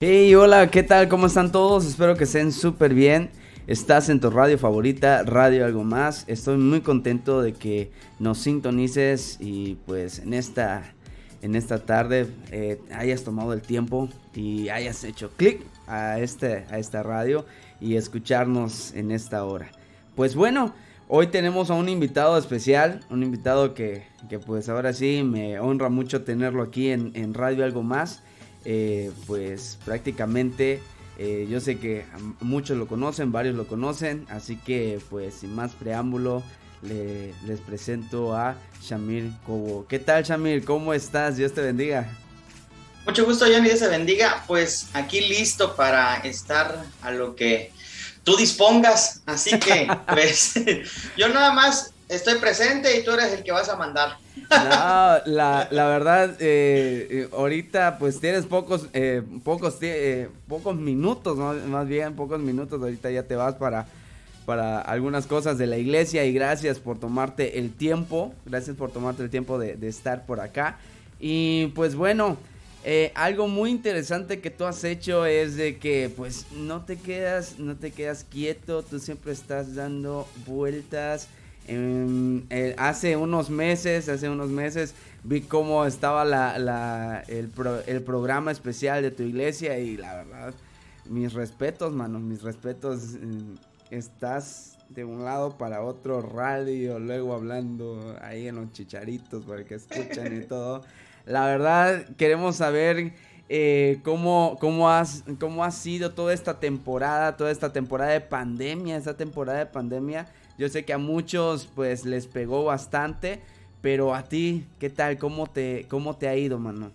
Hey, hola, ¿qué tal? ¿Cómo están todos? Espero que estén súper bien. Estás en tu radio favorita, Radio Algo Más. Estoy muy contento de que nos sintonices y pues en esta, en esta tarde eh, hayas tomado el tiempo y hayas hecho clic a, este, a esta radio y escucharnos en esta hora. Pues bueno, hoy tenemos a un invitado especial, un invitado que, que pues ahora sí me honra mucho tenerlo aquí en, en Radio Algo Más. Eh, pues prácticamente eh, yo sé que muchos lo conocen, varios lo conocen, así que pues sin más preámbulo les presento a Shamir Cobo. ¿Qué tal Shamir? ¿Cómo estás? Dios te bendiga. Mucho gusto, Johnny, Dios te bendiga. Pues aquí listo para estar a lo que tú dispongas. Así que, pues, yo nada más estoy presente y tú eres el que vas a mandar. No, la, verdad, eh, eh, ahorita pues tienes pocos, eh, pocos, pocos minutos, más bien pocos minutos, ahorita ya te vas para, para algunas cosas de la iglesia y gracias por tomarte el tiempo, gracias por tomarte el tiempo de, de estar por acá. Y pues bueno, algo muy interesante que tú has hecho es de que pues no te quedas, no te quedas quieto, tú siempre estás dando vueltas eh, hace unos meses, hace unos meses vi cómo estaba el, programa especial de tu iglesia y la verdad, mis respetos, mano, mis respetos. Mm, estás de un lado para otro radio, luego hablando ahí en los chicharitos para que escuchen y todo. La verdad, queremos saber eh, cómo, cómo, has, cómo ha sido toda esta temporada, toda esta temporada de pandemia, esta temporada de pandemia yo sé que a muchos pues les pegó bastante, pero a ti, ¿qué tal? ¿Cómo te, cómo te ha ido, mano?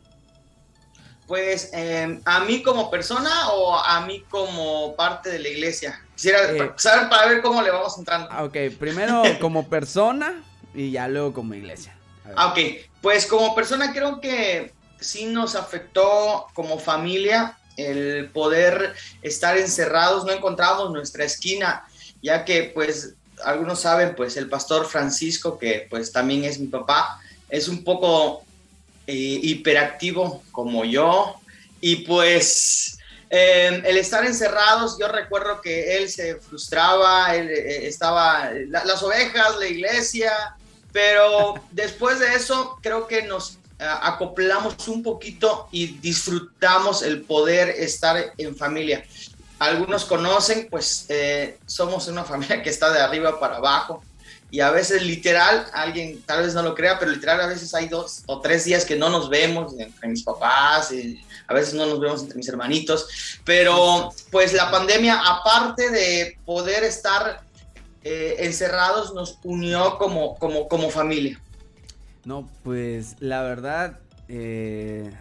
Pues em, a mí como persona o a mí como parte de la iglesia. Quisiera eh, saber para ver cómo le vamos entrando. Ah, ok, primero como persona y ya luego como iglesia. Ah, ok, pues como persona creo que sí nos afectó como familia el poder estar encerrados, no encontramos nuestra esquina, ya que pues algunos saben, pues el pastor Francisco, que pues también es mi papá, es un poco eh, hiperactivo como yo. Y pues em, el estar encerrados, yo recuerdo que él se frustraba, él eh, estaba, las ovejas, la iglesia, pero después de eso creo que nos eh, acoplamos un poquito y disfrutamos el poder estar en familia algunos conocen, pues eh, somos una familia que está de arriba para abajo y a veces literal, alguien tal vez no lo crea, pero literal a veces hay dos o tres días que no nos vemos entre mis papás, a veces no nos vemos entre mis hermanitos, pero pues la pandemia, aparte de poder estar eh, encerrados, nos unió como, como, como familia. No, pues la verdad, eh,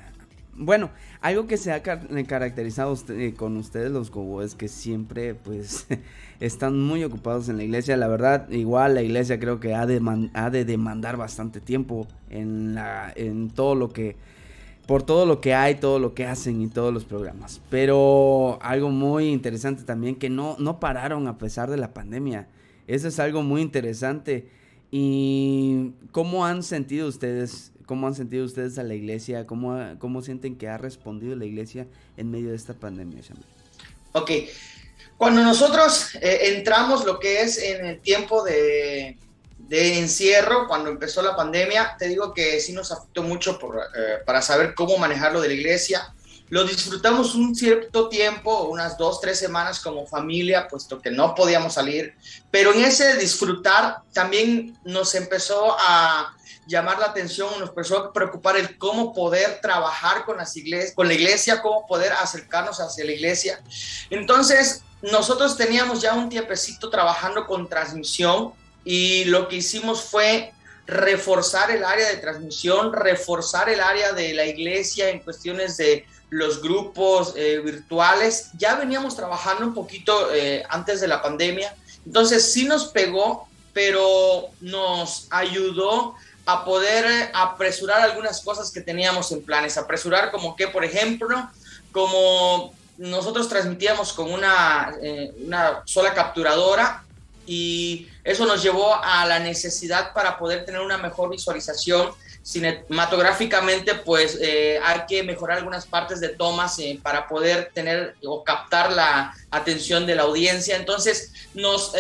bueno, algo que se ha caracterizado eh, con ustedes los Gobo es que siempre pues están muy ocupados en la iglesia. La verdad, igual la iglesia creo que ha de, ha de demandar bastante tiempo en, la, en todo lo que... Por todo lo que hay, todo lo que hacen y todos los programas. Pero algo muy interesante también que no, no pararon a pesar de la pandemia. Eso es algo muy interesante. ¿Y cómo han sentido ustedes ¿Cómo han sentido ustedes a la iglesia? ¿Cómo, cómo sienten que ha respondido la iglesia en medio de esta pandemia, Ok, cuando nosotros eh, entramos lo que es en el tiempo de, de, encierro, cuando empezó la pandemia, te digo que sí nos afectó mucho por, eh, para saber cómo manejarlo de la iglesia. Lo disfrutamos un cierto tiempo, unas dos, tres semanas como familia, puesto que no podíamos salir, pero en ese disfrutar también nos empezó a llamar la atención, nos empezó a preocupar el cómo poder trabajar con, las iglesias, con la iglesia, cómo poder acercarnos hacia la iglesia. Entonces, nosotros teníamos ya un tiempecito trabajando con transmisión y lo que hicimos fue reforzar el área de transmisión, reforzar el área de la iglesia en cuestiones de los grupos eh, virtuales. Ya veníamos trabajando un poquito eh, antes de la pandemia, entonces sí nos pegó, pero nos ayudó a poder eh, apresurar algunas cosas que teníamos en planes. Apresurar como que, por ejemplo, como nosotros transmitíamos con una, eh, una sola capturadora y eso nos llevó a la necesidad para poder tener una mejor visualización cinematográficamente pues eh, hay que mejorar algunas partes de tomas para poder tener o captar la atención de la audiencia. Entonces nos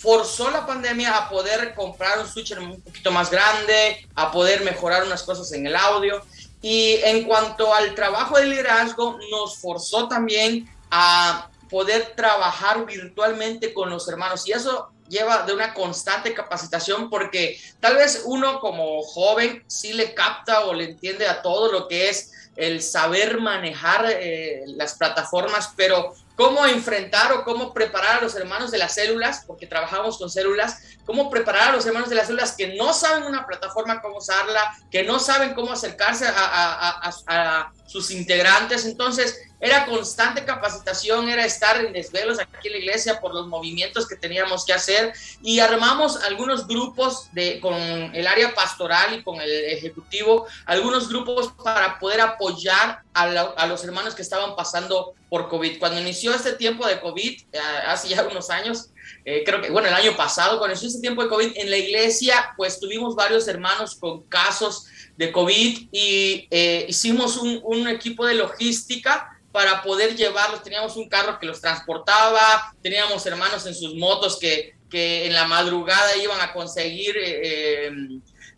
forzó la pandemia a poder comprar un switcher un poquito más grande, a poder mejorar unas cosas en el audio. Y en cuanto al trabajo de liderazgo, nos forzó también a poder trabajar virtualmente con los hermanos. Y eso lleva de una constante capacitación porque tal vez uno como joven sí le capta o le entiende a todo lo que es el saber manejar eh, las plataformas, pero cómo enfrentar o cómo preparar a los hermanos de las células, porque trabajamos con células, cómo preparar a los hermanos de las células que no saben una plataforma, cómo usarla, que no saben cómo acercarse a, sus integrantes. Entonces, era constante capacitación, era estar en desvelos aquí en la iglesia por los movimientos que teníamos que hacer y armamos algunos grupos de, con el área pastoral y con el ejecutivo, algunos grupos para poder apoyar a, los hermanos que estaban pasando por COVID. Cuando inició este tiempo de COVID, eh, hace ya unos años, eh, creo que, bueno, el año pasado, cuando inició este tiempo de COVID, en la iglesia, pues tuvimos varios hermanos con casos de COVID y eh, hicimos un, un equipo de logística para poder llevarlos. Teníamos un carro que los transportaba, teníamos hermanos en sus motos que, que en la madrugada iban a conseguir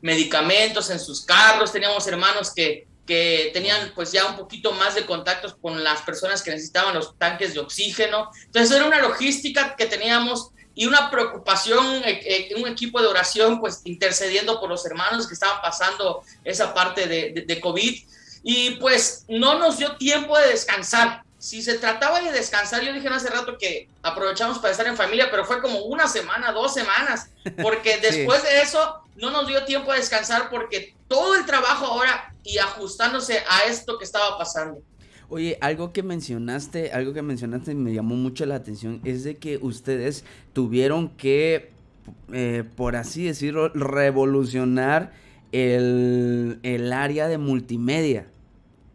medicamentos en sus carros, teníamos hermanos que, que tenían pues ya un poquito más de contactos con las personas que necesitaban los tanques de oxígeno. Entonces era una logística que teníamos y una preocupación, eh, eh, un equipo de oración pues intercediendo por los hermanos que estaban pasando esa parte de, de, COVID. Y pues no nos dio tiempo de descansar. Si se trataba de descansar, yo dije hace rato que aprovechamos para estar en familia, pero fue como una semana, dos semanas, porque después de eso no nos dio tiempo de descansar porque todo el trabajo ahora y ajustándose a esto que estaba pasando. Oye, algo que mencionaste, algo que mencionaste y me llamó mucho la atención es de que ustedes tuvieron que, eh, por así decirlo, revolucionar el, el área de multimedia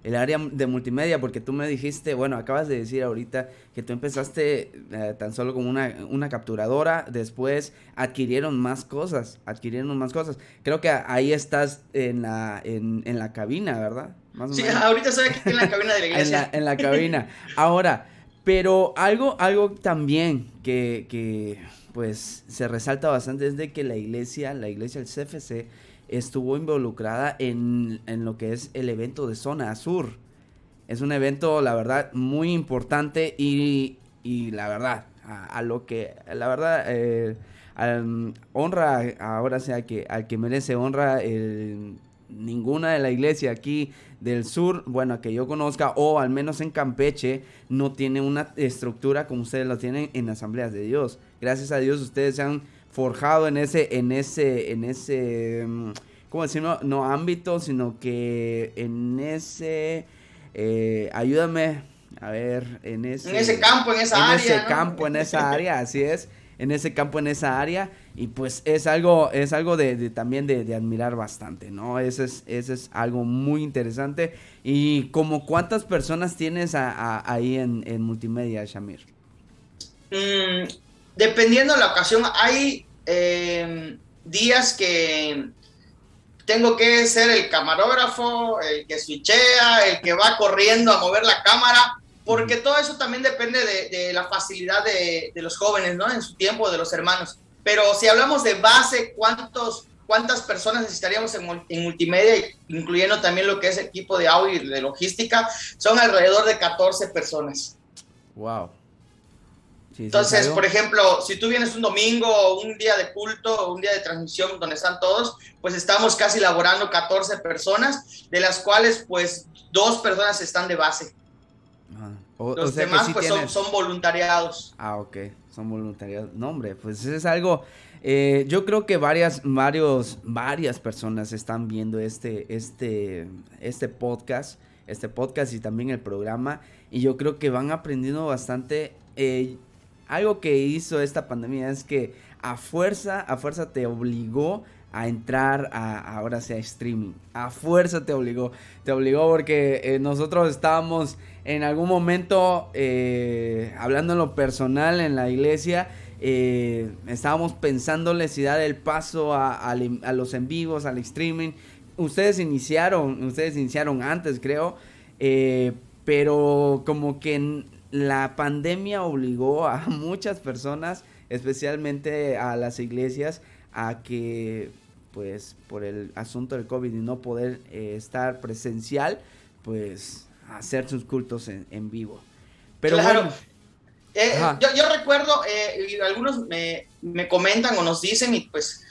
el área de multimedia, porque tú me dijiste, bueno, acabas de decir ahorita que tú empezaste eh, tan solo como una, una, capturadora, después adquirieron más cosas, adquirieron más cosas. Creo que ahí estás en la, en, en la cabina, ¿verdad? sí, ahorita estoy aquí en la cabina de la iglesia. en, la, cabina. Ahora, pero algo, algo también que, que pues se resalta bastante es de que la iglesia, la iglesia del CFC, estuvo involucrada en, lo que es el evento de Zona Sur. Es un evento, la verdad, muy importante y, la verdad, a, lo que, la verdad, eh, honra, ahora sea que al que merece honra, ninguna de la iglesia aquí del sur, bueno, que yo conozca, o al menos en Campeche, no tiene una estructura como ustedes la tienen en asambleas de Dios. Gracias a Dios ustedes se han forjado en ese, en ese, en ese, mm, ¿cómo decirlo? No ámbito, sino que en ese, eh, ayúdame, a ver, en ese... En ese campo, en esa área. En ese campo, en esa área, así es, en ese campo, en esa área, y pues es algo, es algo de, también de, admirar bastante, ¿no? Ese es, ese es algo muy interesante. Y como cuántas personas tienes ahí en, en multimedia, Shamir? Mm, dependiendo de la ocasión, hay Em, días que tengo que ser el camarógrafo, el que switchea, el que va corriendo a mover la cámara, porque todo eso también depende de, la facilidad de, los jóvenes, ¿no? En su tiempo, de los hermanos. Pero si hablamos de base, ¿cuántos, ¿cuántas personas necesitaríamos en, en multimedia, incluyendo también lo que es equipo de audio y de logística? Son alrededor de 14 personas. Wow. Entonces, por ejemplo, si tú vienes un domingo, un día de culto, un día de transmisión donde están todos, pues estamos casi laborando 14 personas, de las cuales pues dos personas están de base. Ah, Los demás pues son, voluntariados. Ah, ok, son voluntariados. No, hombre, pues es algo... Eh, yo creo que varias, varios, varias personas están viendo este, este, este podcast, este podcast y también el programa, y yo creo que van aprendiendo bastante. Eh, algo que hizo esta pandemia es que a fuerza, a fuerza te obligó a entrar a, ahora sea streaming. A fuerza te obligó. Te obligó porque eh, nosotros estábamos en algún momento eh, hablando en lo personal en la iglesia eh, estábamos pensándole si dar el paso a, los en vivos, al streaming. Ustedes iniciaron, ustedes iniciaron antes, creo, pero como que la pandemia obligó a muchas personas, especialmente a las iglesias, a que, pues, por el asunto del COVID y no poder eh, estar presencial, pues, hacer sus cultos en, vivo. Pero claro. Eh, yo, recuerdo, eh, algunos me, me, comentan o nos dicen, y pues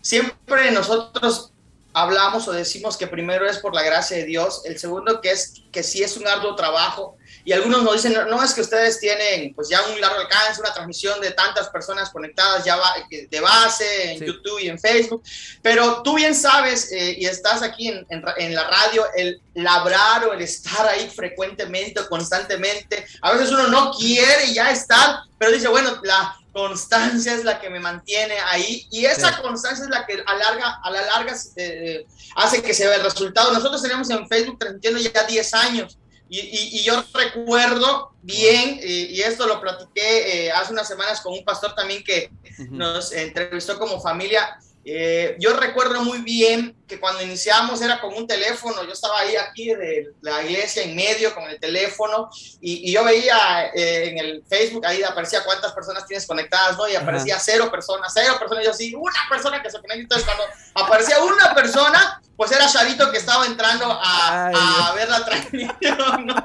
siempre nosotros hablamos o decimos que primero es por la gracia de Dios, el segundo que es que sí es un arduo trabajo, y algunos nos dicen, no, es que ustedes tienen pues ya un largo alcance, una transmisión de tantas personas conectadas ya de base en YouTube y en Facebook, pero tú bien sabes eh, y estás aquí en, en, la radio, el labrar o el estar ahí frecuentemente o constantemente, a veces uno no quiere ya estar, pero dice, bueno, la constancia es la que me mantiene ahí y esa constancia es la que a, larga, a la larga eh, hace que se vea el resultado. Nosotros tenemos en Facebook transmitiendo ya 10 años y, yo recuerdo bien, y, esto lo platiqué eh, hace unas semanas con un pastor también que nos entrevistó como familia, eh, yo recuerdo muy bien que cuando iniciamos era con un teléfono, yo estaba ahí aquí de la iglesia en medio con el teléfono y, yo veía eh, en el Facebook, ahí aparecía cuántas personas tienes conectadas, ¿no? Y aparecía cero personas, cero personas, yo sí, una persona que se conecta, entonces cuando aparecía una persona, pues era Chavito que estaba entrando a, ver la transmisión, ¿no?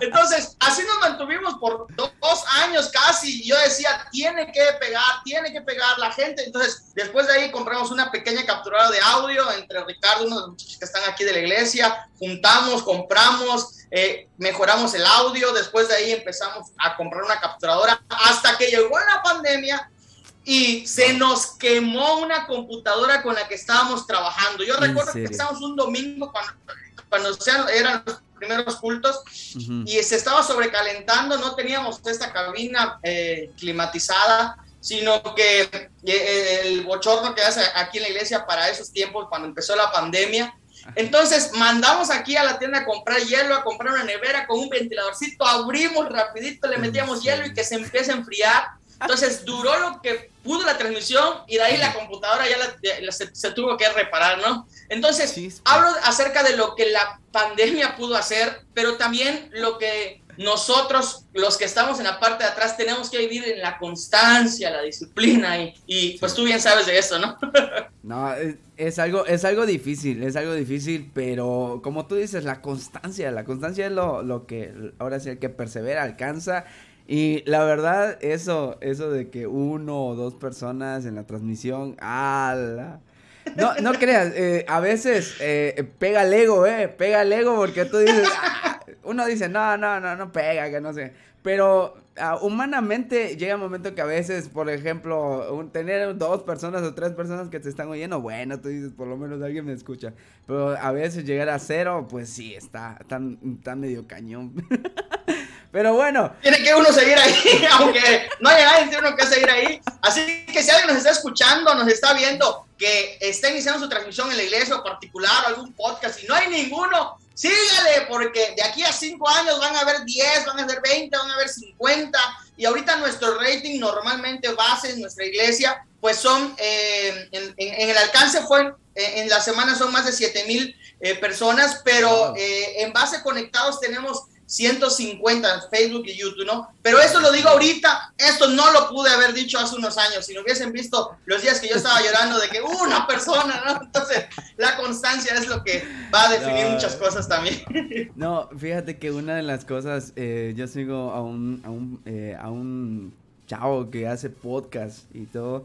Entonces, así nos mantuvimos por dos años casi, y yo decía, tiene que pegar, tiene que pegar la gente, entonces después de ahí compramos una pequeña capturadora de audio entre Ricardo, uno de los muchachos que están aquí de la iglesia, juntamos, compramos, eh, mejoramos el audio, después de ahí empezamos a comprar una capturadora, hasta que llegó la pandemia y se nos quemó una computadora con la que estábamos trabajando. Yo recuerdo que estábamos un domingo cuando, cuando eran los primeros cultos y se estaba sobrecalentando, no teníamos esta cabina eh, climatizada sino que eh, el bochorno que hace aquí en la iglesia para esos tiempos, cuando empezó la pandemia. Entonces mandamos aquí a la tienda a comprar hielo, a comprar una nevera con un ventiladorcito, abrimos rapidito, le metíamos hielo y que se empiece a enfriar. Entonces duró lo que pudo la transmisión y de ahí la computadora ya se, tuvo que reparar, ¿no? Entonces hablo acerca de lo que la pandemia pudo hacer, pero también lo que nosotros, los que estamos en la parte de atrás, tenemos que vivir en la constancia, la disciplina y, pues tú bien sabes de eso, ¿no? no, es, algo, es algo difícil, es algo difícil, pero como tú dices, la constancia, la constancia es lo, lo que ahora sí el que persevera alcanza. Y la verdad, eso, eso de que uno o dos personas en la transmisión, ¡ala! No, no creas, eh, a veces eh, pega el ego, eh, pega el ego porque tú dices, ah", uno dice, no, no, no, no pega, que no sé. Pero ah, humanamente llega un momento que a veces, por ejemplo, tener dos personas o tres personas que te están oyendo, bueno, tú dices, por lo menos alguien me escucha. Pero a veces llegar a cero, pues sí, está, está, está medio cañón. Pero bueno. Tiene que uno seguir ahí, aunque no haya nadie, tiene uno que seguir ahí. Así que si alguien nos está escuchando, nos está viendo, que está iniciando su transmisión en la iglesia o particular o algún podcast y no hay ninguno, sígale, porque de aquí a cinco años van a haber 10, van a haber 20, van a haber 50. Y ahorita nuestro rating normalmente base en nuestra iglesia, pues son, eh, en, el alcance fue, eh, en la semana son más de 7 mil eh, personas, pero en base conectados tenemos 150 en Facebook y YouTube, ¿no? Pero esto lo digo ahorita, esto no lo pude haber dicho hace unos años, si no hubiesen visto los días que yo estaba llorando de que una persona, ¿no? Entonces, la constancia es lo que va a definir muchas cosas también. No, fíjate que una de las cosas, eh, yo sigo a un, a un, eh, a un chavo que hace podcast y todo,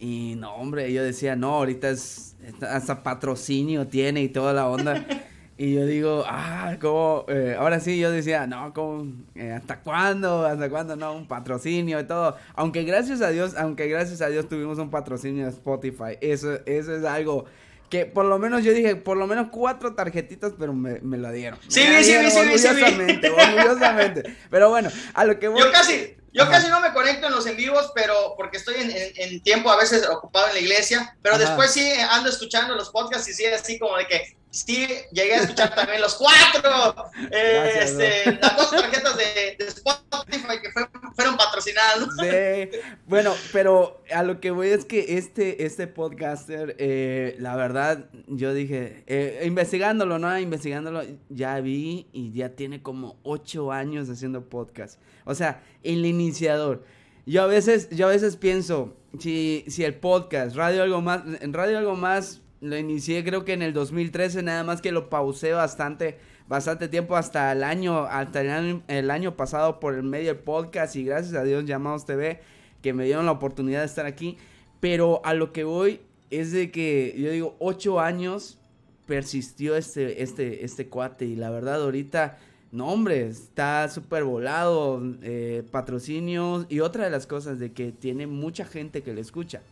y no, hombre, yo decía, no, ahorita es, hasta patrocinio tiene y toda la onda. Y yo digo, ah, como, eh, ahora sí yo decía, no, como, eh, ¿hasta cuándo? ¿Hasta cuándo? No, un patrocinio y todo. Aunque gracias a Dios, aunque gracias a Dios tuvimos un patrocinio de Spotify. Eso, eso es algo que por lo menos yo dije, por lo menos cuatro tarjetitas, pero me, me lo dieron. Sí, sí, sí, sí, orgullosamente, orgullosamente. Pero bueno, a lo que voy... Yo casi, yo casi no me conecto en los en vivos, pero porque estoy en, en, tiempo a veces ocupado en la iglesia, pero después sí ando escuchando los podcasts y sí, así como de que sí, llegué a escuchar también los cuatro, eh, este, las dos tarjetas de, Spotify que fueron patrocinadas. Sí, bueno, pero a lo que voy es que este, este podcaster, eh, la verdad, yo dije, eh, investigándolo, ¿no? Investigándolo, ya vi y ya tiene como ocho años haciendo podcast. O sea, el iniciador. Yo a veces, yo a veces pienso, si, si el podcast, Radio Algo Más, en Radio Algo Más lo inicié creo que en el 2013, nada más que lo pausé bastante bastante tiempo hasta el año, hasta el año, pasado por el medio del podcast y gracias a Dios Llamados TV que me dieron la oportunidad de estar aquí. Pero a lo que voy es de que yo digo, ocho años persistió este, este, este cuate y la verdad ahorita, no hombre, está súper volado, eh, patrocinios y otra de las cosas de que tiene mucha gente que le escucha.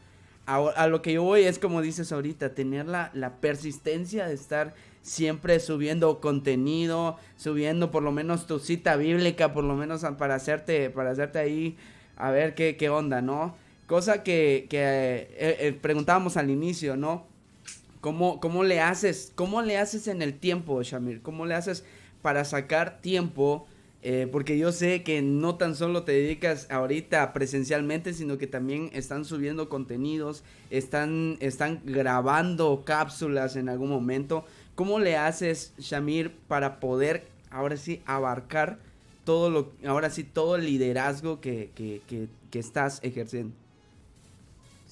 A, lo que yo voy es como dices ahorita, tener la, la persistencia de estar siempre subiendo contenido, subiendo por lo menos tu cita bíblica, por lo menos para hacerte, para hacerte ahí a ver qué, qué onda, ¿no? Cosa que, que eh, eh, preguntábamos al inicio, ¿no? ¿Cómo, ¿Cómo le haces? ¿Cómo le haces en el tiempo, Shamir? ¿Cómo le haces para sacar tiempo? Eh, porque yo sé que no tan solo te dedicas ahorita presencialmente, sino que también están subiendo contenidos, están, están grabando cápsulas en algún momento. ¿Cómo le haces, Shamir, para poder ahora sí abarcar todo lo, ahora sí, todo el liderazgo que, que estás ejerciendo?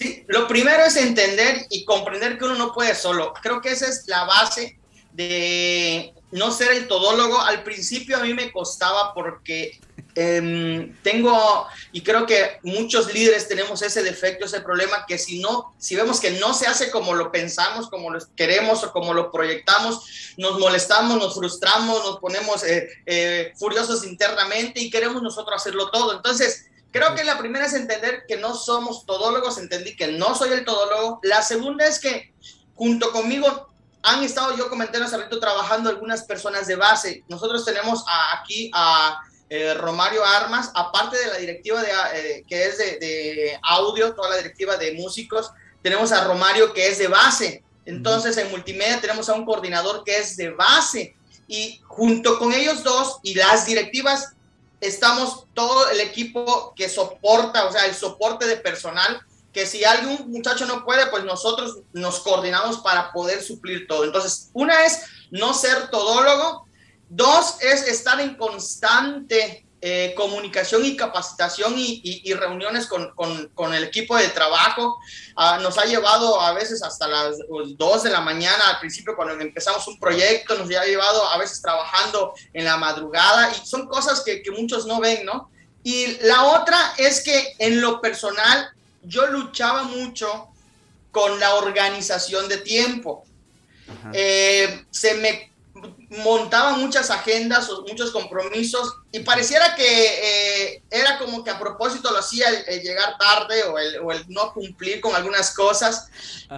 Sí, lo primero es entender y comprender que uno no puede solo. Creo que esa es la base de no ser el todólogo. Al principio a mí me costaba porque Em, tengo, y creo que muchos líderes tenemos ese defecto, ese problema, que si no, si vemos que no se hace como lo pensamos, como lo queremos o como lo proyectamos, nos molestamos, nos frustramos, nos ponemos eh, eh, furiosos internamente y queremos nosotros hacerlo todo. Entonces, creo que la primera es entender que no somos todólogos, entendí que no soy el todólogo. La segunda es que junto conmigo han estado, yo comenté hace rato, trabajando algunas personas de base. Nosotros tenemos aquí a eh, Romario Armas, aparte de la directiva de, eh, que es de, audio, toda la directiva de músicos, tenemos a Romario que es de base. Entonces en multimedia tenemos a un coordinador que es de base. Y junto con ellos dos y las directivas, estamos todo el equipo que soporta, o sea, el soporte de personal, que si algún muchacho no puede, pues nosotros nos coordinamos para poder suplir todo. Entonces, una es no ser todólogo, Dos es estar en constante eh, comunicación y capacitación y, reuniones con, el equipo de trabajo. Ah, nos ha llevado a veces hasta las dos de la mañana al principio cuando empezamos un proyecto, nos ha llevado a veces trabajando en la madrugada y son cosas que, que muchos no ven, ¿no? Y la otra es que en lo personal yo luchaba mucho con la organización de tiempo. Eh, se me montaba muchas agendas o muchos compromisos y pareciera que eh, era como que a propósito lo hacía el, llegar tarde o el, o el, no cumplir con algunas cosas,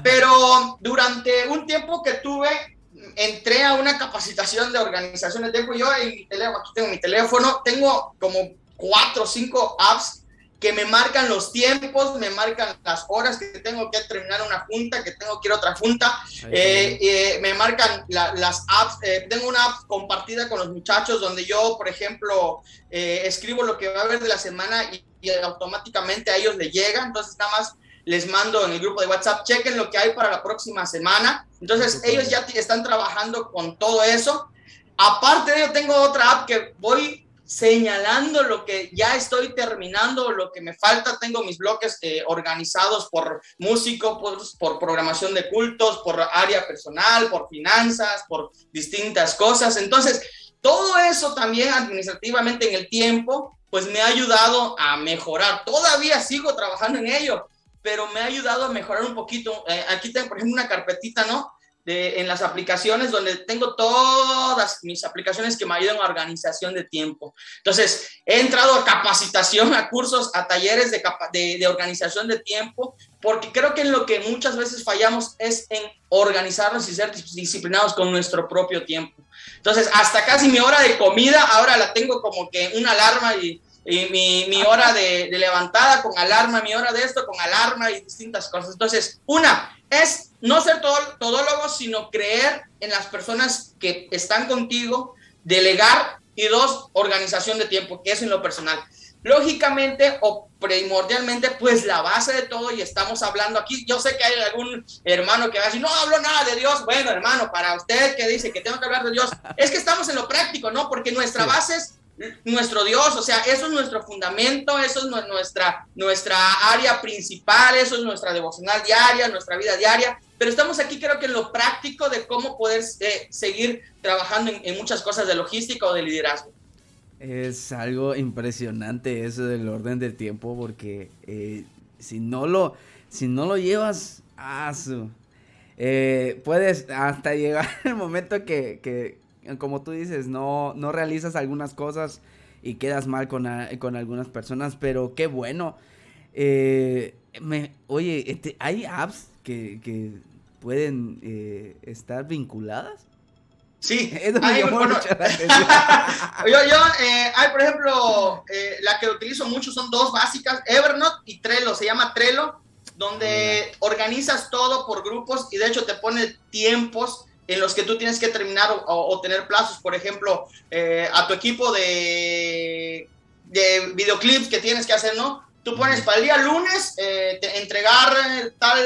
pero durante un tiempo que tuve entré a una capacitación de organización de tiempo. Yo en mi teléfono, aquí tengo mi teléfono, tengo como cuatro o cinco apps que me marcan los tiempos, me marcan las horas que tengo que terminar una junta, que tengo que ir a otra junta, eh, eh, me marcan las apps, eh, tengo una app compartida con los muchachos donde yo, por ejemplo, escribo lo que va a haber de la semana y, automáticamente a ellos le llega, entonces nada más les mando en el grupo de WhatsApp, chequen lo que hay para la próxima semana, entonces ellos ya están trabajando con todo eso. Aparte de ello, tengo otra app que voy señalando lo que ya estoy terminando, lo que me falta. Tengo mis bloques eh, organizados por músico, por, programación de cultos, por área personal, por finanzas, por distintas cosas. Entonces, todo eso también administrativamente en el tiempo, pues me ha ayudado a mejorar. Todavía sigo trabajando en ello, pero me ha ayudado a mejorar un poquito. Eh, aquí tengo, por ejemplo, una carpetita, ¿no? En las aplicaciones donde tengo todas mis aplicaciones que me ayudan a organización de tiempo. Entonces, he entrado a capacitación, a cursos, a talleres de, de, organización de tiempo, porque creo que en lo que muchas veces fallamos es en organizarnos y ser disciplinados con nuestro propio tiempo. Entonces, hasta casi mi hora de comida, ahora la tengo como que una alarma y, mi, mi, hora de, de levantada con alarma, mi hora de esto con alarma y distintas cosas. Entonces, una, es no ser todólogo, sino creer en las personas que están contigo, delegar y dos, organización de tiempo, que es en lo personal. lógicamente o primordialmente, pues la base de todo, y estamos hablando aquí, yo sé que hay algún hermano que va a decir, no hablo nada de Dios, bueno, hermano, para usted que dice que tengo que hablar de Dios, es que estamos en lo práctico, ¿no? Porque nuestra base es nuestro Dios, o sea, eso es nuestro fundamento, eso es nuestra, nuestra área principal, eso es nuestra devocional diaria, nuestra vida diaria, pero estamos aquí creo que en lo práctico de cómo poder eh, seguir trabajando en muchas cosas de logística o de liderazgo. Es algo impresionante eso del orden del tiempo porque eh, si no lo si no lo llevas a su eh, puedes hasta llegar el momento que, que, como tú dices no no realizas algunas cosas y quedas mal con, con algunas personas pero qué bueno. Eh, me, oye este, hay apps que, que pueden estar vinculadas Sí, hay, yo, yo eh, hay, por ejemplo, eh, la que utilizo mucho son dos básicas, Evernote y Trello, se llama Trello, donde organizas todo por grupos y de hecho te pone tiempos en los que tú tienes que terminar o, tener plazos, por ejemplo, eh, a tu equipo de, de videoclips que tienes que hacer, ¿no? Tú pones para el día lunes entregar tal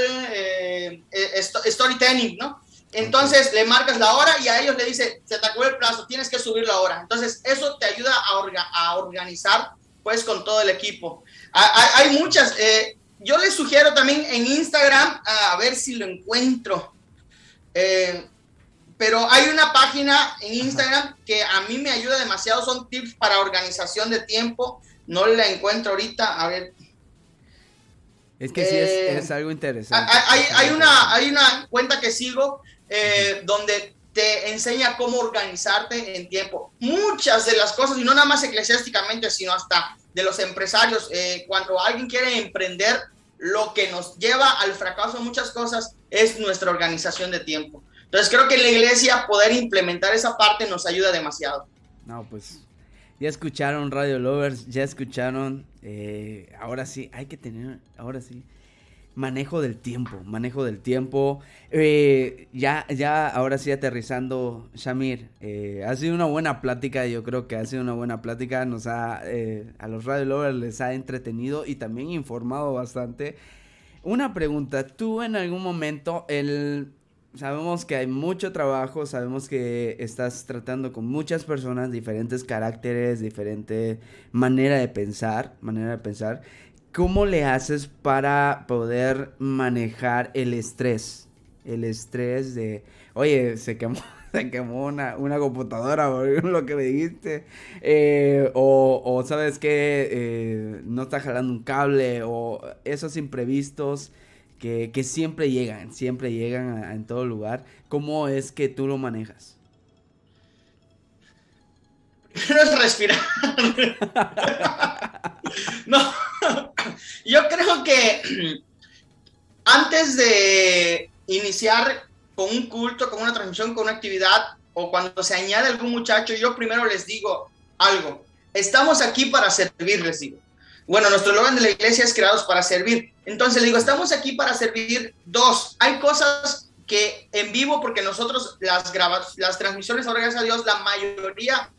storytelling, ¿no? Entonces le marcas la hora y a ellos le dice, se te acabó el plazo, tienes que subir la hora. Entonces eso te ayuda a, a organizar pues con todo el equipo. Hay, muchas, eh, yo les sugiero también en Instagram, a ver si lo encuentro. Eh, pero hay una página en Instagram que a mí me ayuda demasiado, son tips para organización de tiempo. No la encuentro ahorita, a ver. Es que sí, es, eh, algo interesante. Hay, hay, una, hay una cuenta que sigo eh, donde te enseña cómo organizarte en tiempo. Muchas de las cosas, y no nada más eclesiásticamente, sino hasta de los empresarios, eh, cuando alguien quiere emprender, lo que nos lleva al fracaso en muchas cosas es nuestra organización de tiempo. Entonces creo que en la iglesia poder implementar esa parte nos ayuda demasiado. No, pues ya escucharon Radio Lovers, ya escucharon, eh, ahora sí, hay que tener, ahora sí, manejo del tiempo, manejo del tiempo. Eh, ya, ya, ahora sí aterrizando, Shamir, eh, ha sido una buena plática, yo creo que ha sido una buena plática, nos ha, a los Radio Lovers les ha entretenido y también informado bastante. Una pregunta, tú en algún momento, el, sabemos que hay mucho trabajo, sabemos que estás tratando con muchas personas, diferentes caracteres, diferente manera de pensar, manera de pensar. ¿Cómo le haces para poder manejar el estrés? El estrés de, oye, se quemó, se quemó una, computadora, o lo que me dijiste. Eh, o, sabes que eh, no está jalando un cable, o esos imprevistos que, siempre llegan, siempre llegan en todo lugar. ¿Cómo es que tú lo manejas? Primero es respirar. no, yo creo que antes de iniciar con un culto, con una transmisión, con una actividad, o cuando se añade algún muchacho, yo primero les digo algo. Estamos aquí para servir, les digo. Bueno, nuestro logan de la iglesia es creados para servir. Entonces le digo, estamos aquí para servir. Dos, hay cosas que en vivo, porque nosotros las, las transmisiones, ahora gracias a Dios, la mayoría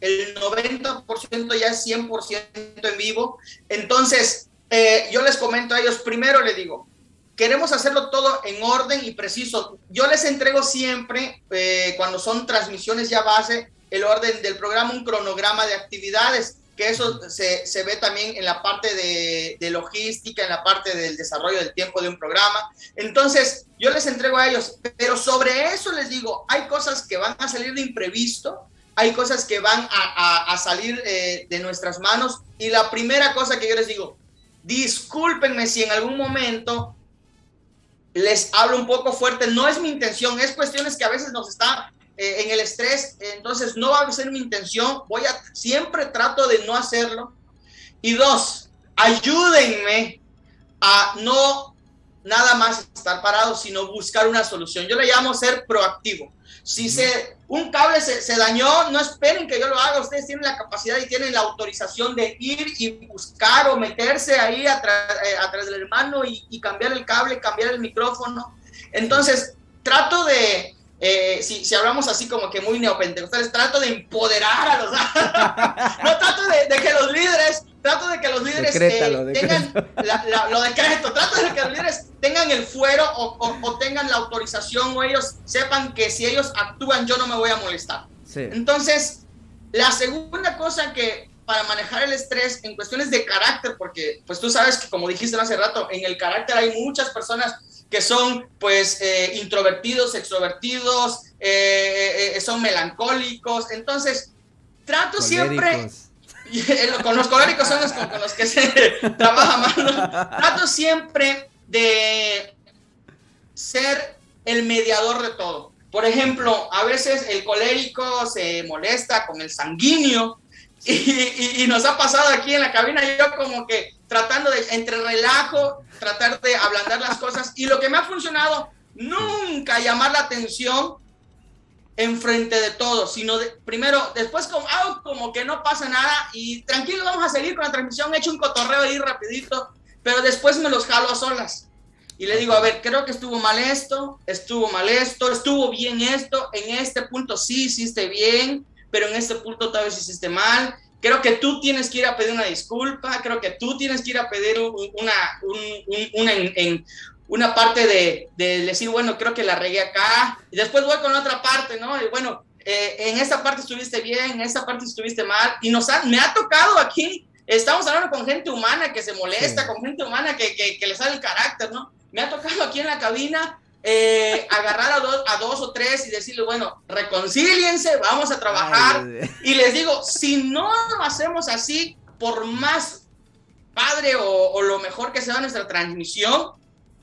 el 90% ya es 100% en vivo. Entonces, eh, yo les comento a ellos, primero les digo, queremos hacerlo todo en orden y preciso. Yo les entrego siempre, eh, cuando son transmisiones ya base, el orden del programa, un cronograma de actividades, que eso se, se ve también en la parte de, de, logística, en la parte del desarrollo del tiempo de un programa. Entonces, yo les entrego a ellos, pero sobre eso les digo, hay cosas que van a salir de imprevisto, hay cosas que van a, salir eh, de nuestras manos. Y la primera cosa que yo les digo, discúlpenme si en algún momento les hablo un poco fuerte, no es mi intención, es cuestiones que a veces nos está eh, en el estrés, entonces no va a ser mi intención, voy a, siempre trato de no hacerlo. Y dos, ayúdenme a no nada más estar parado, sino buscar una solución. Yo le llamo ser proactivo. Si se, un cable se, se, dañó, no esperen que yo lo haga. Ustedes tienen la capacidad y tienen la autorización de ir y buscar o meterse ahí atrás, eh, del hermano y, cambiar el cable, cambiar el micrófono. Entonces, trato de, eh, si, si, hablamos así como que muy neopentecostales, trato de empoderar a los... no trato de, de, que los líderes de que los líderes eh, tengan lo decreto, trato de que los líderes tengan el fuero o, tengan la autorización o ellos sepan que si ellos actúan yo no me voy a molestar. Entonces, la segunda cosa que para manejar el estrés en cuestiones de carácter, porque pues tú sabes que como dijiste hace rato, en el carácter hay muchas personas que son pues eh, introvertidos, extrovertidos, eh, eh, son melancólicos, entonces trato siempre... con los coléricos son los con, los que se trabaja más. Trato siempre de ser el mediador de todo. Por ejemplo, a veces el colérico se molesta con el sanguíneo y, nos ha pasado aquí en la cabina, yo como que tratando de, entre relajo, tratar de ablandar las cosas. Y lo que me ha funcionado, nunca llamar la atención enfrente de todos, sino primero, después como, ah, como que no pasa nada y tranquilo, vamos a seguir con la transmisión, he hecho un cotorreo ahí rapidito, pero después me los jalo a solas. Y le digo, a ver, creo que estuvo mal esto, estuvo mal esto, estuvo bien esto, en este punto sí hiciste bien, pero en este punto tal vez hiciste mal. Creo que tú tienes que ir a pedir una disculpa, creo que tú tienes que ir a pedir una, una, en, una parte de, de, decir, bueno, creo que la regué acá, y después voy con otra parte, ¿no? Y bueno, eh, en esta parte estuviste bien, en esta parte estuviste mal, y nos me ha tocado aquí, estamos hablando con gente humana que se molesta, con gente humana que, que, que le sale el carácter, ¿no? Me ha tocado aquí en la cabina eh, agarrar a dos, a dos o tres y decirle, bueno, reconcíliense, vamos a trabajar. y les digo, si no lo hacemos así, por más padre o, lo mejor que sea nuestra transmisión,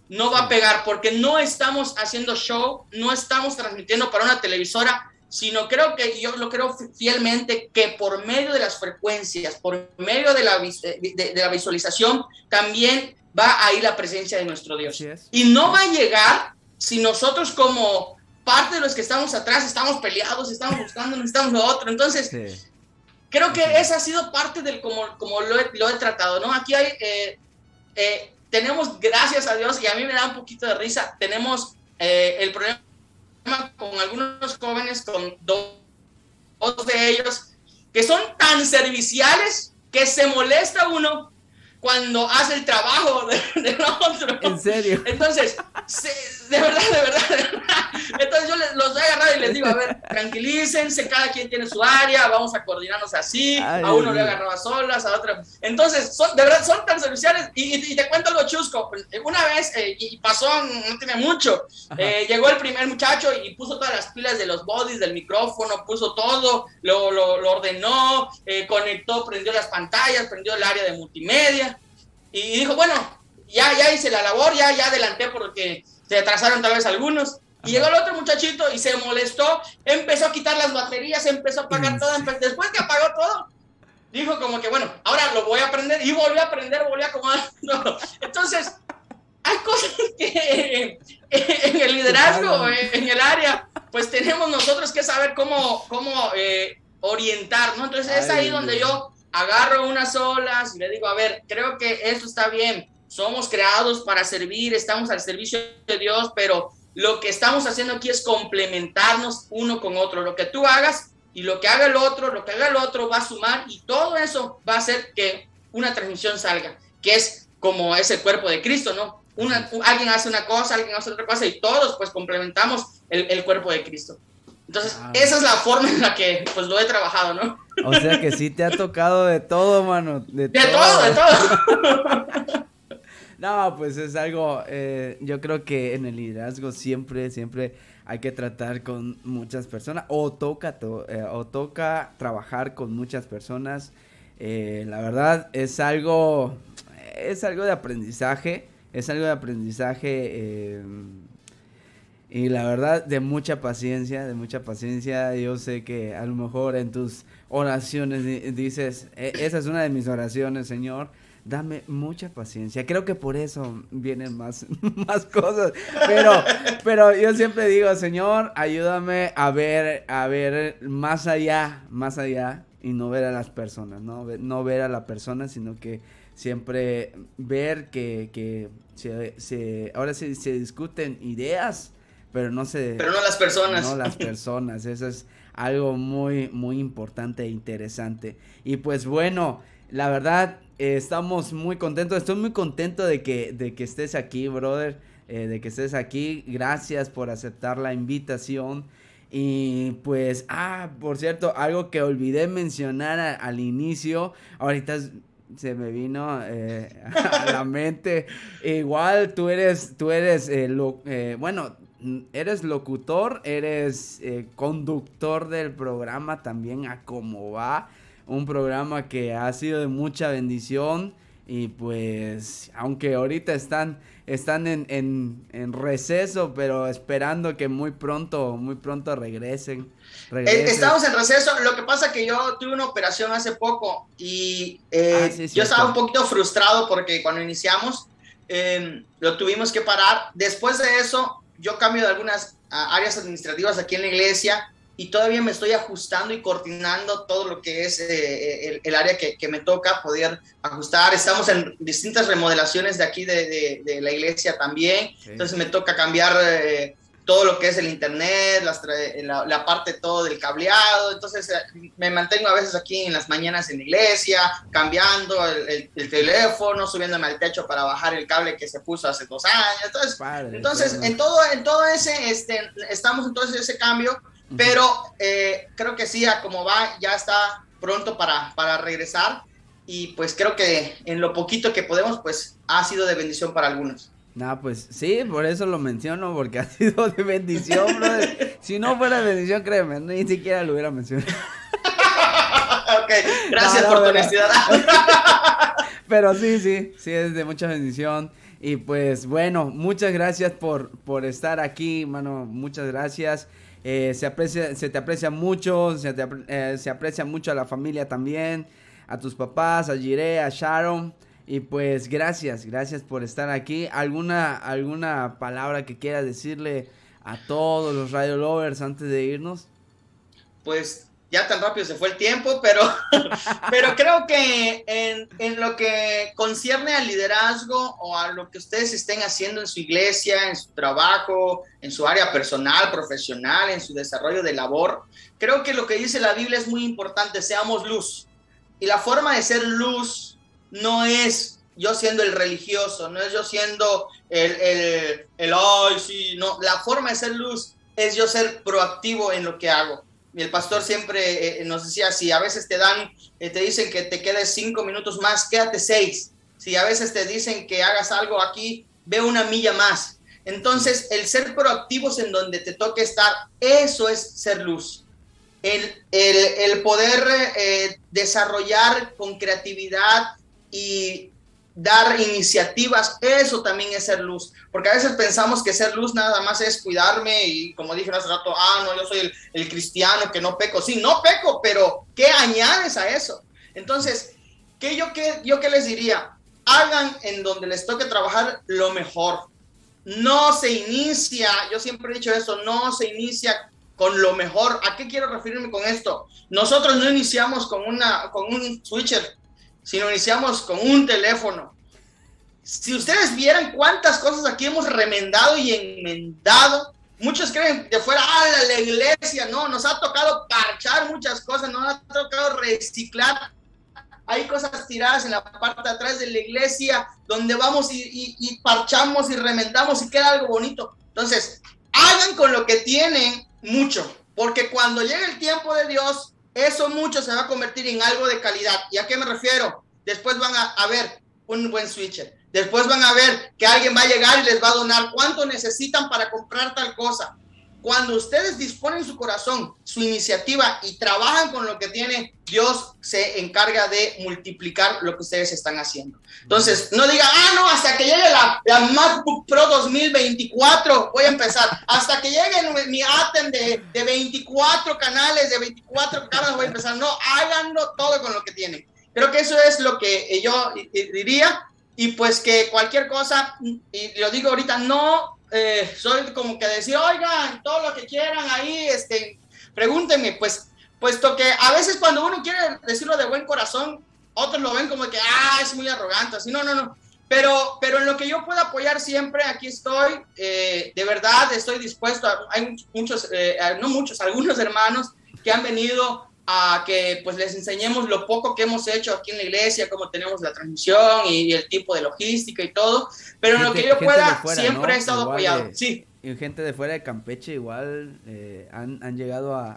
no va a pegar porque no estamos haciendo show, no estamos transmitiendo para una televisora, sino creo que yo lo creo fielmente que por medio de las frecuencias, por medio de la, de la visualización, también va a ir la presencia de nuestro Dios. Y no va a llegar si nosotros como parte de los que estamos atrás estamos peleados, estamos buscando, necesitamos lo otro. Entonces, creo que esa ha sido parte del como, como lo, he, lo he tratado, ¿no? Aquí hay, eh, eh, tenemos, gracias a Dios, y a mí me da un poquito de risa, tenemos eh, el problema con algunos jóvenes, con dos, dos de ellos, que son tan serviciales que se molesta uno cuando hace el trabajo de, otro. ¿En serio? Entonces, de verdad, de verdad, de verdad. Entonces yo los he agarrado y les digo, a ver, tranquilícense, cada quien tiene su área, vamos a coordinarnos así, a uno le agarraba a solas, a otro. Entonces, son, de verdad, son tan serviciales. Y, te cuento algo chusco. Una vez, eh, y pasó, no tiene mucho, eh, llegó el primer muchacho y puso todas las pilas de los bodies, del micrófono, puso todo, lo, lo, ordenó, eh, conectó, prendió las pantallas, prendió el área de multimedia y dijo, bueno, ya, ya hice la labor, ya, ya adelanté porque se atrasaron tal vez algunos. Y llegó el otro muchachito y se molestó, empezó a quitar las baterías, empezó a apagar todo. Después que apagó todo, dijo como que, bueno, ahora lo voy a aprender y volvió a aprender, volvió a acomodar. Entonces, hay cosas que en el liderazgo, en el área, pues tenemos nosotros que saber cómo, cómo eh, orientar, ¿no? Entonces es ahí donde yo agarro unas olas y le digo, a ver, creo que esto está bien, somos creados para servir, estamos al servicio de Dios, pero lo que estamos haciendo aquí es complementarnos uno con otro. Lo que tú hagas y lo que haga el otro, lo que haga el otro va a sumar y todo eso va a hacer que una transmisión salga, que es como ese cuerpo de Cristo, ¿no? Alguien hace una cosa, alguien hace otra cosa y todos pues complementamos el, el cuerpo de Cristo. Entonces, ah. esa es la forma en la que pues lo he trabajado, ¿no? O sea que sí te ha tocado de todo, mano. De, todo. de todo. no, pues es algo, eh, yo creo que en el liderazgo siempre, siempre hay que tratar con muchas personas o toca, eh, o toca trabajar con muchas personas. Eh, la verdad es algo, es algo de aprendizaje, es algo de aprendizaje y la verdad, de mucha paciencia, de mucha paciencia. Yo sé que a lo mejor en tus oraciones dices, e, esa es una de mis oraciones, Señor. Dame mucha paciencia. Creo que por eso vienen más, más cosas. Pero, pero yo siempre digo, Señor, ayúdame a ver, a ver más allá, más allá y no ver a las personas, ¿no? No ver a la persona, sino que siempre ver que, que se, se, ahora se, se discuten ideas pero no se... Pero no las personas. No las personas, eso es algo muy, muy importante e interesante. Y pues bueno, la verdad, estamos muy contentos. Estoy muy contento de que, de que estés aquí, brother. Eh, de que estés aquí. Gracias por aceptar la invitación. Y pues, ah, por cierto, algo que olvidé mencionar al inicio. Ahorita se me vino eh, a la mente. Igual tú eres, tú eres, eh, lo, bueno, eres locutor, eres conductor del programa también a cómo va. Un programa que ha sido de mucha bendición y pues aunque ahorita están están en, en, receso pero esperando que muy pronto muy pronto regresen, eh, estamos en receso. Lo que pasa que yo tuve una operación hace poco y eh, ah, yo estaba un poquito frustrado porque cuando iniciamos lo tuvimos que parar. Después de eso yo cambio de algunas áreas administrativas aquí en la iglesia y todavía me estoy ajustando y coordinando todo lo que es eh, el, área que, que, me toca poder ajustar. Estamos en distintas remodelaciones de aquí de, de, la iglesia también, entonces me toca cambiar eh, todo lo que es el internet, la, la, parte todo del cableado, entonces eh, me mantengo a veces aquí en las mañanas en la iglesia, cambiando el, el, teléfono, subiéndome al techo para bajar el cable que se puso hace dos años, entonces, entonces en todo, en todo ese, este, estamos entonces ese cambio pero eh, creo que sí, a como va, ya está pronto para, para regresar. Y pues creo que en lo poquito que podemos, pues ha sido de bendición para algunos. No, pues sí, por eso lo menciono, porque ha sido de bendición, brother. si no fuera de bendición, créeme, ni siquiera lo hubiera mencionado. ok, gracias por tu honestidad. Pero sí, sí, sí, es de mucha bendición. Y pues bueno, muchas gracias por, por estar aquí, mano, muchas gracias. Eh, se, aprecia, se te aprecia mucho, se, eh, se, aprecia mucho a la familia también, a tus papás, a Jire, a Sharon. Y pues gracias, gracias por estar aquí. ¿Alguna, alguna palabra que quieras decirle a todos los Radio Lovers antes de irnos? Pues ya tan rápido se fue el tiempo, pero, pero creo que en, en, lo que concierne al liderazgo o a lo que ustedes estén haciendo en su iglesia, en su trabajo, en su área personal, profesional, en su desarrollo de labor, creo que lo que dice la Biblia es muy importante, seamos luz. Y la forma de ser luz no es yo siendo el religioso, no es yo siendo el, el, el ay, sí, no, la forma de ser luz es yo ser proactivo en lo que hago el pastor siempre eh, nos decía, si a veces te dan, eh, te dicen que te quedes cinco minutos más, quédate seis. Si a veces te dicen que hagas algo aquí, ve una milla más. Entonces, el ser proactivos en donde te toque estar, eso es ser luz. El, el, poder eh, desarrollar con creatividad y dar iniciativas, eso también es ser luz, porque a veces pensamos que ser luz nada más es cuidarme y como dije hace rato, ah, no, yo soy el, cristiano que no peco, sí, no peco, pero ¿qué añades a eso? Entonces, ¿qué yo, qué, yo qué les diría? Hagan en donde les toque trabajar lo mejor. No se inicia, yo siempre he dicho eso, no se inicia con lo mejor. ¿A qué quiero referirme con esto? Nosotros no iniciamos con, una, con un switcher si no iniciamos con un teléfono. Si ustedes vieran cuántas cosas aquí hemos remendado y enmendado, muchos creen que fuera, ah, la iglesia, no, nos ha tocado parchar muchas cosas, nos ha tocado reciclar. Hay cosas tiradas en la parte de atrás de la iglesia donde vamos y, y parchamos y remendamos y queda algo bonito. Entonces, hagan con lo que tienen mucho, porque cuando llegue el tiempo de Dios, eso mucho se va a convertir en algo de calidad. ¿Y a qué me refiero? Después van a, ver un buen switcher. Después van a ver que alguien va a llegar y les va a donar cuánto necesitan para comprar tal cosa. Cuando ustedes disponen su corazón, su iniciativa y trabajan con lo que tienen, Dios se encarga de multiplicar lo que ustedes están haciendo. Entonces, no digan, ah, no, hasta que llegue la, la MacBook Pro 2024, voy a empezar. Hasta que llegue mi ATEM de, de 24 canales, de 24 cámaras, voy a empezar. No, háganlo todo con lo que tienen. Creo que eso es lo que yo diría. Y pues que cualquier cosa, y lo digo ahorita, no eh, soy como que decir, oigan, todo lo que quieran ahí, este, pregúntenme, pues, puesto que a veces cuando uno quiere decirlo de buen corazón, otros lo ven como que, ah, es muy arrogante, así, no, no, no. Pero, pero en lo que yo pueda apoyar siempre, aquí estoy, eh, de verdad estoy dispuesto, hay muchos, eh, no muchos, algunos hermanos que han venido a que pues les enseñemos lo poco que hemos hecho aquí en la iglesia, cómo tenemos la transmisión y, el tipo de logística y todo, pero en lo que yo pueda siempre he estado apoyado. sí. Y gente de fuera de Campeche igual eh, han, han, llegado a,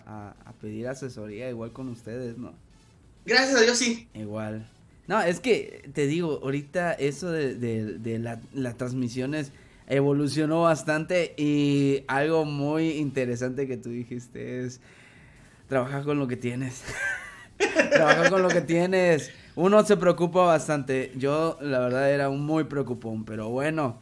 a, pedir asesoría igual con ustedes, ¿no? Gracias a Dios, sí. Igual. No, es que te digo, ahorita eso de, de, de la, las transmisiones evolucionó bastante y algo muy interesante que tú dijiste es trabajar con lo que tienes. trabajar con lo que tienes. Uno se preocupa bastante. Yo, la verdad, era un muy preocupón. Pero bueno,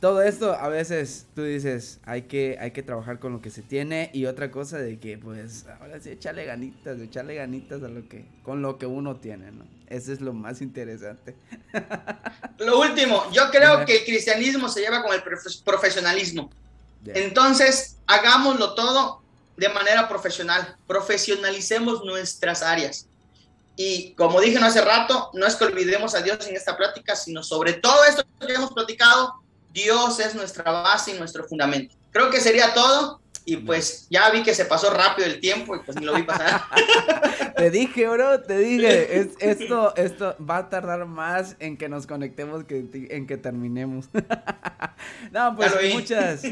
todo esto a veces tú dices, hay que, hay que trabajar con lo que se tiene. Y otra cosa de que, pues, ahora sí, echarle ganitas, echarle ganitas a lo que, con lo que uno tiene, ¿no? Eso es lo más interesante. Lo último, yo creo que el cristianismo se lleva con el profesionalismo. Entonces, hagámoslo todo de manera profesional, profesionalicemos nuestras áreas. Y como dije no hace rato, no es que olvidemos a Dios en esta plática, sino sobre todo esto que hemos platicado, Dios es nuestra base y nuestro fundamento. Creo que sería todo. Y pues ya vi que se pasó rápido el tiempo y pues ni lo vi pasar. te dije, bro, te dije, esto, esto va a tardar más en que nos conectemos que en que terminemos. no, pues muchas,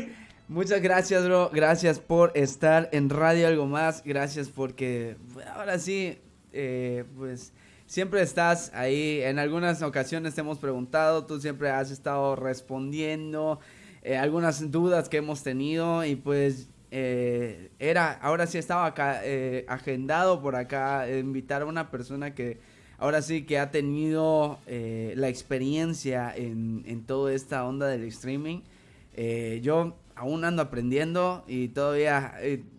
Muchas gracias, bro. Gracias por estar en Radio Algo Más. Gracias porque ahora sí, eh, pues siempre estás ahí. En algunas ocasiones te hemos preguntado, tú siempre has estado respondiendo eh, algunas dudas que hemos tenido y pues eh, era, ahora sí estaba acá, agendado por acá, invitar a una persona que ahora sí que ha tenido la experiencia en, en toda esta onda del streaming. yo aún ando aprendiendo y todavía,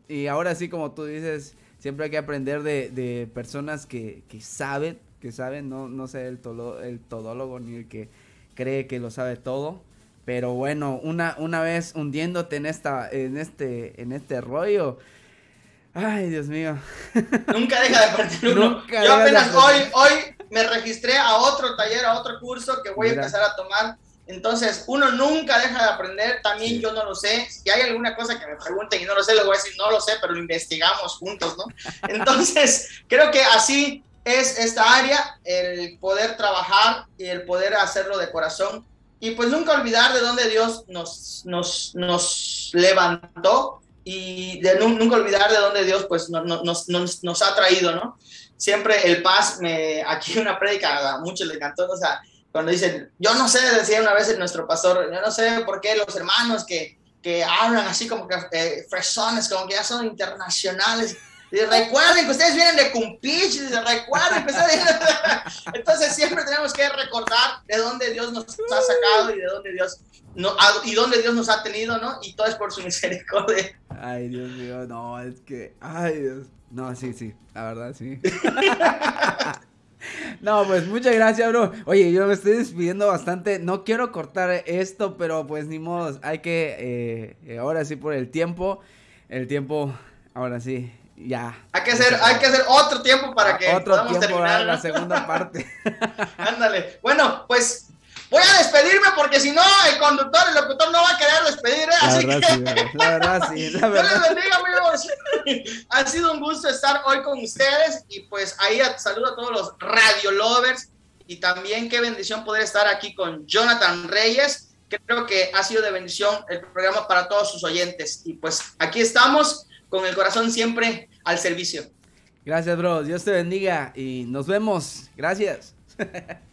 y, ahora sí como tú dices, siempre hay que aprender de, personas que, saben, que saben, no, no sé el, el todólogo ni el que cree que lo sabe todo. Pero bueno, una, una vez hundiéndote en esta, en este, en este rollo. Ay, Dios mío. Nunca deja de partir uno. Yo apenas hoy, hoy me registré a otro taller, a otro curso que voy a empezar a tomar entonces, uno nunca deja de aprender, también yo no lo sé, si hay alguna cosa que me pregunten y no lo sé, les voy a decir, no lo sé, pero lo investigamos juntos, ¿no? Entonces, creo que así es esta área, el poder trabajar y el poder hacerlo de corazón y pues nunca olvidar de dónde Dios nos, nos, nos levantó y de nunca olvidar de dónde Dios pues nos, nos, nos, ha traído, ¿no? Siempre el paz, me, aquí una prédica a muchos le encantó, o sea, cuando dicen, yo no sé, decía una vez nuestro pastor, yo no sé por qué los hermanos que, que hablan así como que eh, fresones, como que ya son internacionales. Y recuerden que ustedes vienen de Cumpich, recuerden que ustedes Entonces siempre tenemos que recordar de dónde Dios nos ha sacado y de dónde Dios no, y dónde Dios nos ha tenido, ¿no? Y todo es por su misericordia. Ay, Dios mío, no, es que, ay, Dios. No, sí, sí, la verdad, sí. No, pues muchas gracias, bro. Oye, yo me estoy despidiendo bastante. No quiero cortar esto, pero pues ni modo. Hay que, eh, eh, ahora sí, por el tiempo. El tiempo, ahora sí, ya. Hay que hacer, hay que hacer otro tiempo para que otro podamos terminar. La segunda parte. Ándale. Bueno, pues Voy a despedirme porque si no, el conductor, el locutor no va a querer despedir. ¿eh? La Así verdad, que... sí, la verdad, sí. La verdad. les bendiga, amigos. ha sido un gusto estar hoy con ustedes y pues ahí saludo a todos los radio lovers y también qué bendición poder estar aquí con Jonathan Reyes. Creo que ha sido de bendición el programa para todos sus oyentes y pues aquí estamos con el corazón siempre al servicio. Gracias, bro. Dios te bendiga y nos vemos. Gracias.